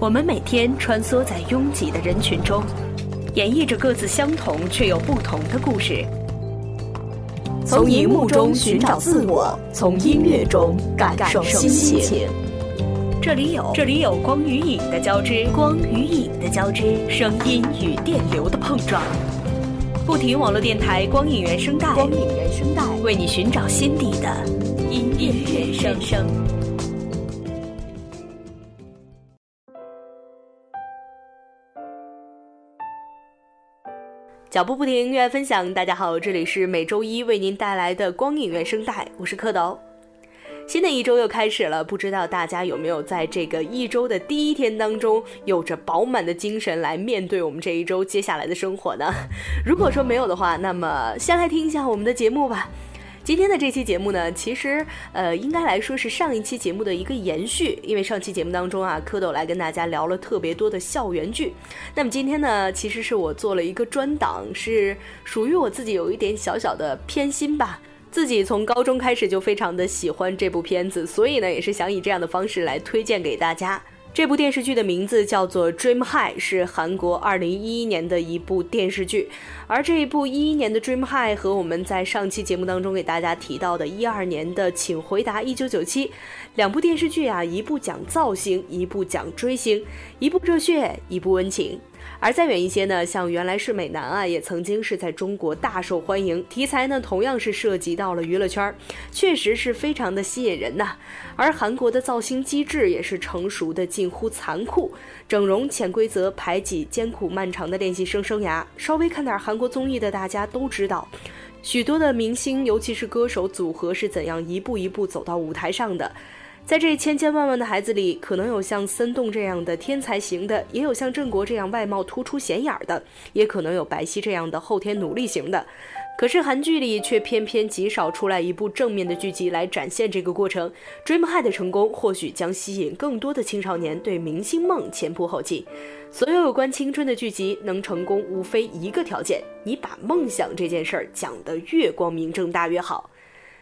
我们每天穿梭在拥挤的人群中，演绎着各自相同却又不同的故事。从荧幕中寻找自我，从音乐中感受心情。这里有这里有光与影的交织，光与影的交织，声音与电流的碰撞。不停网络电台光影原声带，光影原声带为你寻找心底的音乐原声脚步不停，音乐分享。大家好，这里是每周一为您带来的光影原声带，我是蝌蚪。新的一周又开始了，不知道大家有没有在这个一周的第一天当中，有着饱满的精神来面对我们这一周接下来的生活呢？如果说没有的话，那么先来听一下我们的节目吧。今天的这期节目呢，其实呃，应该来说是上一期节目的一个延续，因为上期节目当中啊，蝌蚪来跟大家聊了特别多的校园剧。那么今天呢，其实是我做了一个专档，是属于我自己有一点小小的偏心吧。自己从高中开始就非常的喜欢这部片子，所以呢，也是想以这样的方式来推荐给大家。这部电视剧的名字叫做《Dream High》，是韩国2011年的一部电视剧。而这一部11年的《Dream High》和我们在上期节目当中给大家提到的12年的《请回答1997》两部电视剧啊，一部讲造型，一部讲追星，一部热血，一部温情。而再远一些呢，像原来是美男啊，也曾经是在中国大受欢迎，题材呢同样是涉及到了娱乐圈，确实是非常的吸引人呐。而韩国的造星机制也是成熟的近乎残酷，整容、潜规则、排挤、艰苦漫长的练习生生涯，稍微看点韩国综艺的大家都知道，许多的明星，尤其是歌手组合是怎样一步一步走到舞台上的。在这千千万万的孩子里，可能有像森洞这样的天才型的，也有像郑国这样外貌突出显眼的，也可能有白皙这样的后天努力型的。可是韩剧里却偏偏极少出来一部正面的剧集来展现这个过程。Dream High 的成功或许将吸引更多的青少年对明星梦前仆后继。所有有关青春的剧集能成功，无非一个条件：你把梦想这件事儿讲得越光明正大越好。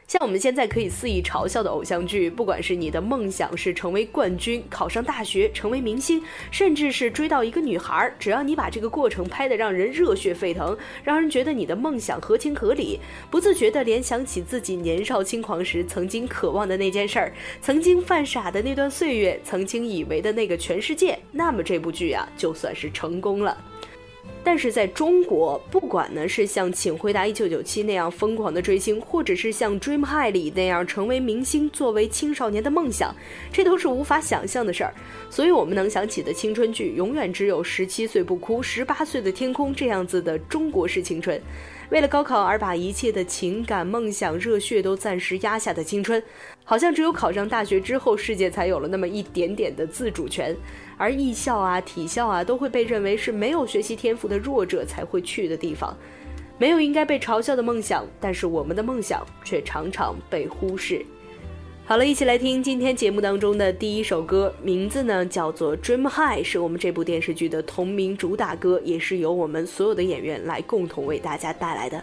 像我们现在可以肆意嘲笑的偶像剧，不管是你的梦想是成为冠军、考上大学、成为明星，甚至是追到一个女孩，只要你把这个过程拍得让人热血沸腾，让人觉得你的梦想合情合理，不自觉地联想起自己年少轻狂时曾经渴望的那件事儿，曾经犯傻的那段岁月，曾经以为的那个全世界，那么这部剧啊，就算是成功了。但是在中国，不管呢是像《请回答一九九七》那样疯狂的追星，或者是像《Dream High》里那样成为明星作为青少年的梦想，这都是无法想象的事儿。所以，我们能想起的青春剧，永远只有《十七岁不哭》《十八岁的天空》这样子的中国式青春。为了高考而把一切的情感、梦想、热血都暂时压下的青春，好像只有考上大学之后，世界才有了那么一点点的自主权。而艺校啊、体校啊，都会被认为是没有学习天赋的弱者才会去的地方，没有应该被嘲笑的梦想，但是我们的梦想却常常被忽视。好了，一起来听今天节目当中的第一首歌，名字呢叫做《Dream High》，是我们这部电视剧的同名主打歌，也是由我们所有的演员来共同为大家带来的。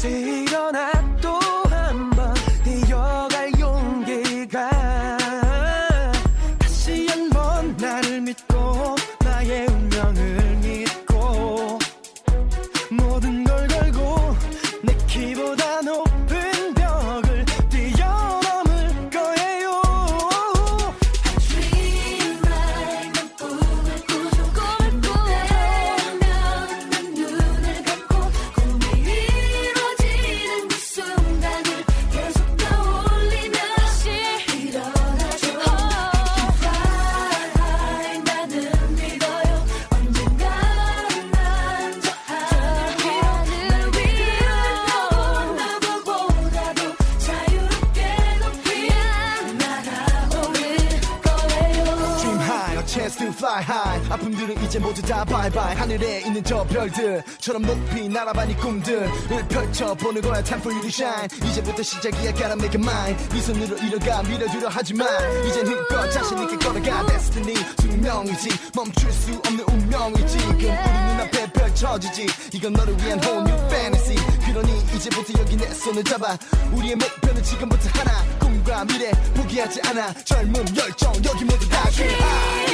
see 이제 모두 다 bye 하늘에 있는 저 별들처럼 높이 날아봐 네 꿈들을 펼쳐보는 거야 time for you to shine. 이제부터 시작이야 gotta make it mine 네 손으로 이뤄가 밀어두려 하지만 이젠 힘껏 자신 있게 걸어가. Destiny 숙명이지. 멈출 수 없는 운명이지. 그럼 우리 눈앞에 펼쳐지지. 이건 너를 위한 whole new fantasy. 그러니 이제부터 여기 내 손을 잡아. 우리의 목표는 지금부터 하나. 꿈과 미래 포기하지 않아. 젊음 열정 여기 모두 다 high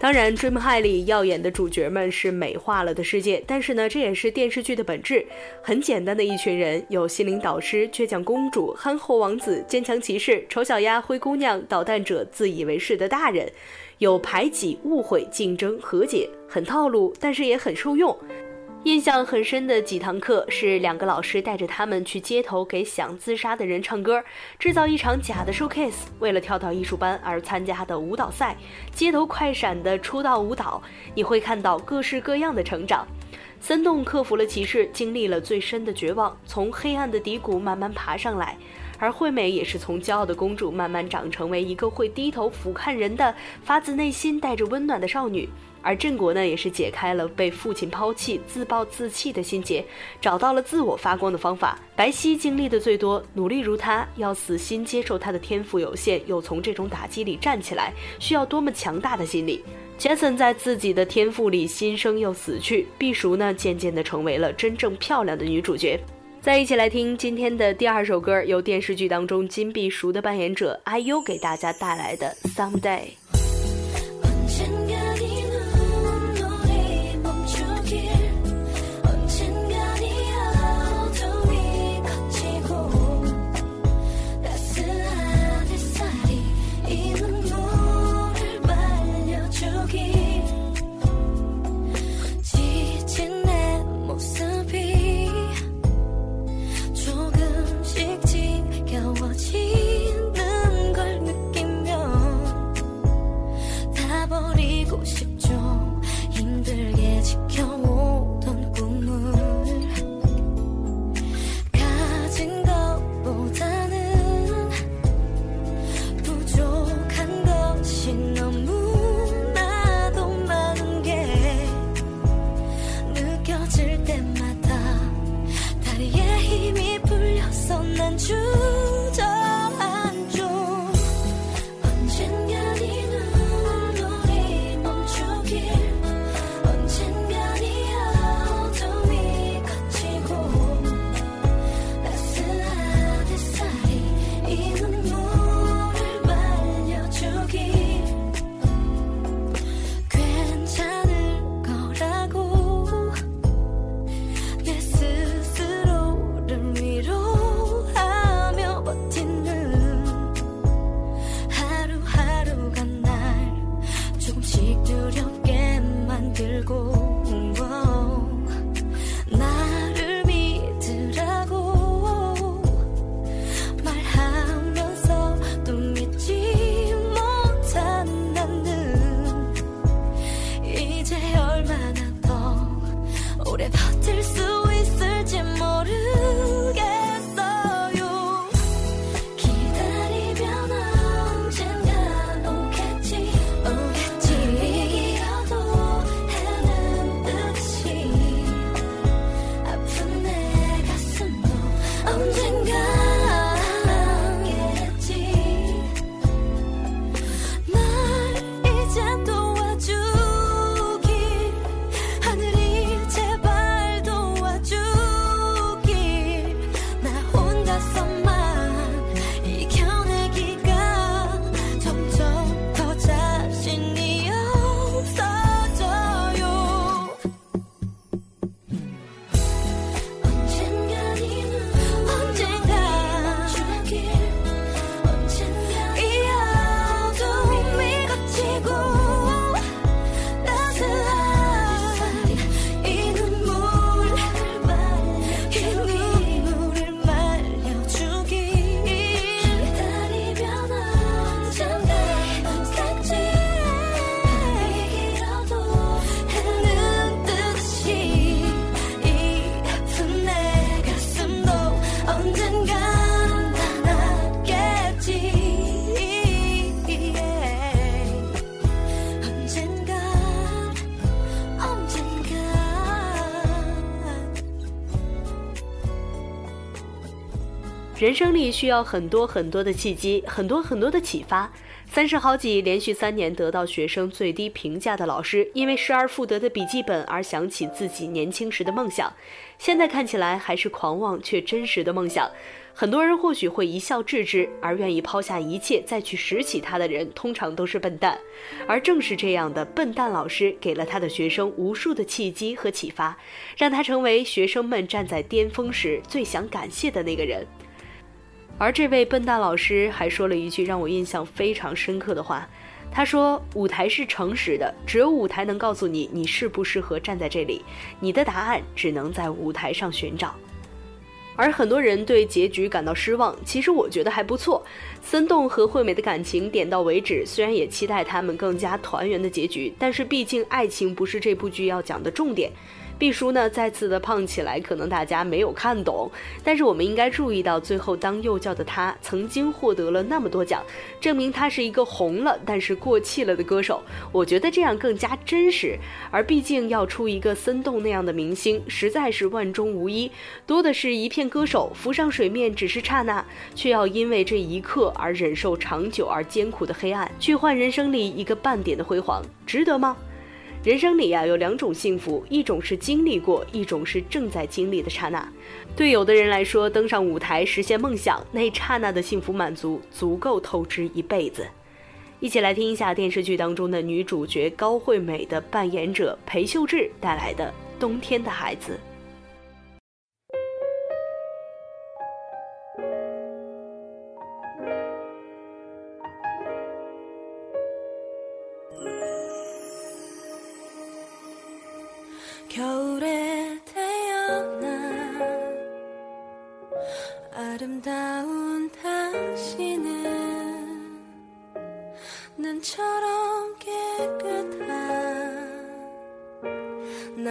当然，《Dream High》里耀眼的主角们是美化了的世界，但是呢，这也是电视剧的本质。很简单的一群人，有心灵导师、倔强公主、憨厚王子、坚强骑士、丑小鸭、灰姑娘、捣蛋者、自以为是的大人，有排挤、误会、竞争、和解，很套路，但是也很受用。印象很深的几堂课是两个老师带着他们去街头给想自杀的人唱歌，制造一场假的 showcase。为了跳到艺术班而参加的舞蹈赛，街头快闪的出道舞蹈，你会看到各式各样的成长。森洞克服了歧视，经历了最深的绝望，从黑暗的低谷慢慢爬上来。而惠美也是从骄傲的公主慢慢长成为一个会低头俯瞰人的、发自内心带着温暖的少女。而郑国呢，也是解开了被父亲抛弃、自暴自弃的心结，找到了自我发光的方法。白皙经历的最多，努力如他，要死心接受他的天赋有限，又从这种打击里站起来，需要多么强大的心理？Jason 在自己的天赋里新生又死去，毕淑呢，渐渐的成为了真正漂亮的女主角。再一起来听今天的第二首歌，由电视剧当中金碧淑的扮演者 IU 给大家带来的《Someday》。人生里需要很多很多的契机，很多很多的启发。三十好几连续三年得到学生最低评价的老师，因为失而复得的笔记本而想起自己年轻时的梦想，现在看起来还是狂妄却真实的梦想。很多人或许会一笑置之，而愿意抛下一切再去拾起它的人，通常都是笨蛋。而正是这样的笨蛋老师，给了他的学生无数的契机和启发，让他成为学生们站在巅峰时最想感谢的那个人。而这位笨蛋老师还说了一句让我印象非常深刻的话，他说：“舞台是诚实的，只有舞台能告诉你你适不适合站在这里，你的答案只能在舞台上寻找。”而很多人对结局感到失望，其实我觉得还不错。森洞和惠美的感情点到为止，虽然也期待他们更加团圆的结局，但是毕竟爱情不是这部剧要讲的重点。毕叔呢再次的胖起来，可能大家没有看懂，但是我们应该注意到，最后当幼教的他曾经获得了那么多奖，证明他是一个红了但是过气了的歌手。我觉得这样更加真实。而毕竟要出一个森洞那样的明星，实在是万中无一，多的是一片歌手浮上水面只是刹那，却要因为这一刻而忍受长久而艰苦的黑暗，去换人生里一个半点的辉煌，值得吗？人生里呀、有两种幸福，一种是经历过，一种是正在经历的刹那。对有的人来说，登上舞台实现梦想，那刹那的幸福满足，足够透支一辈子。一起来听一下电视剧当中的女主角高惠美的扮演者裴秀智带来的《冬天的孩子》。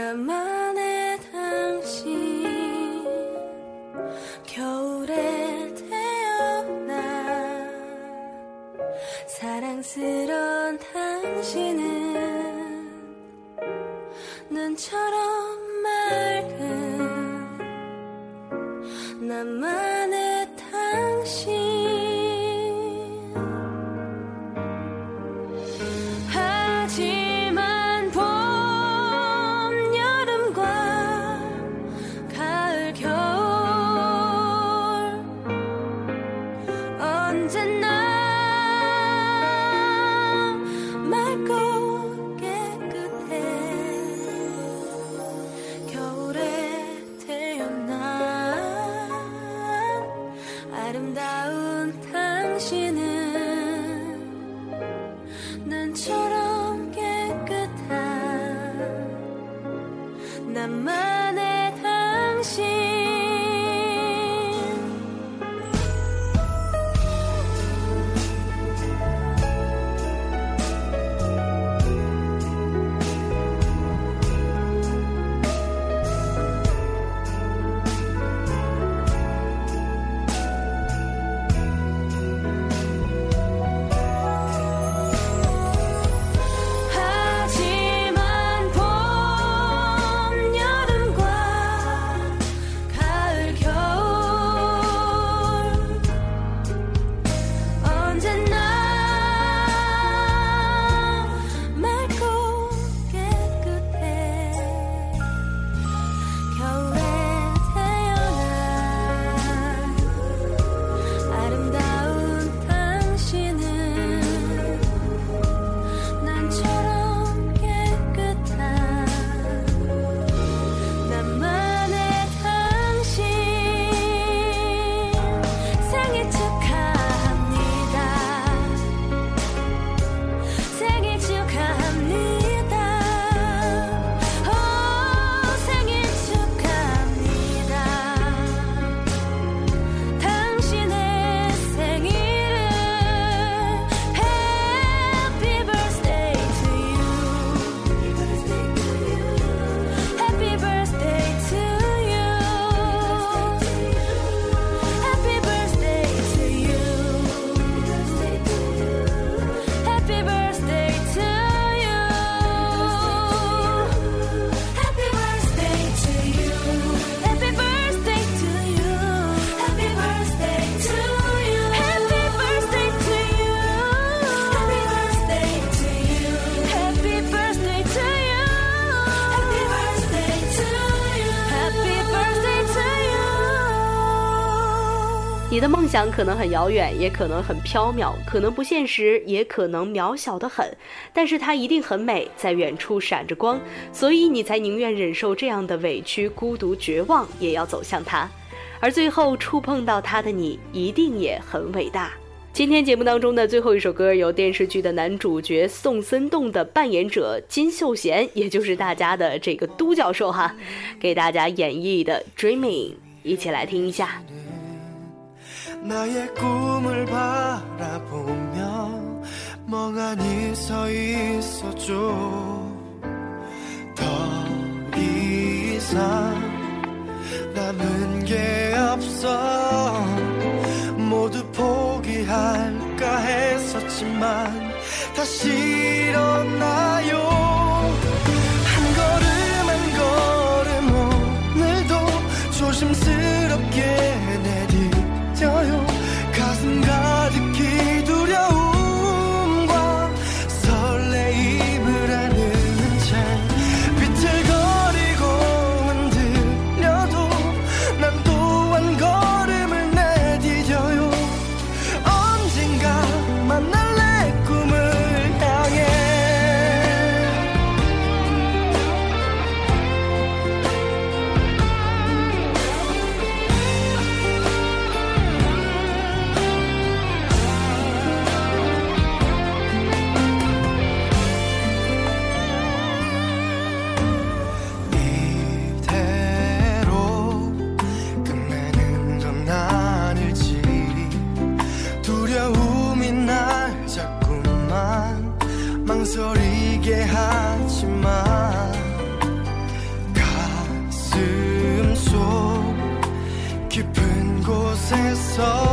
나만의 당신 겨울에 태어나 사랑스런 당신은 눈처럼 맑은 나만 remember 你的梦想可能很遥远，也可能很缥缈，可能不现实，也可能渺小的很，但是它一定很美，在远处闪着光，所以你才宁愿忍受这样的委屈、孤独、绝望，也要走向它。而最后触碰到它的你，一定也很伟大。今天节目当中的最后一首歌，由电视剧的男主角宋森栋的扮演者金秀贤，也就是大家的这个都教授哈，给大家演绎的《Dreaming》，一起来听一下。 나의 꿈을 바라보며 멍하니 서 있어줘. 더 이상 남은 게 없어. 모두 포기할까 했었지만 다시 일어나 두려움이 날 자꾸만 망설이게 하지만 가슴 속 깊은 곳에서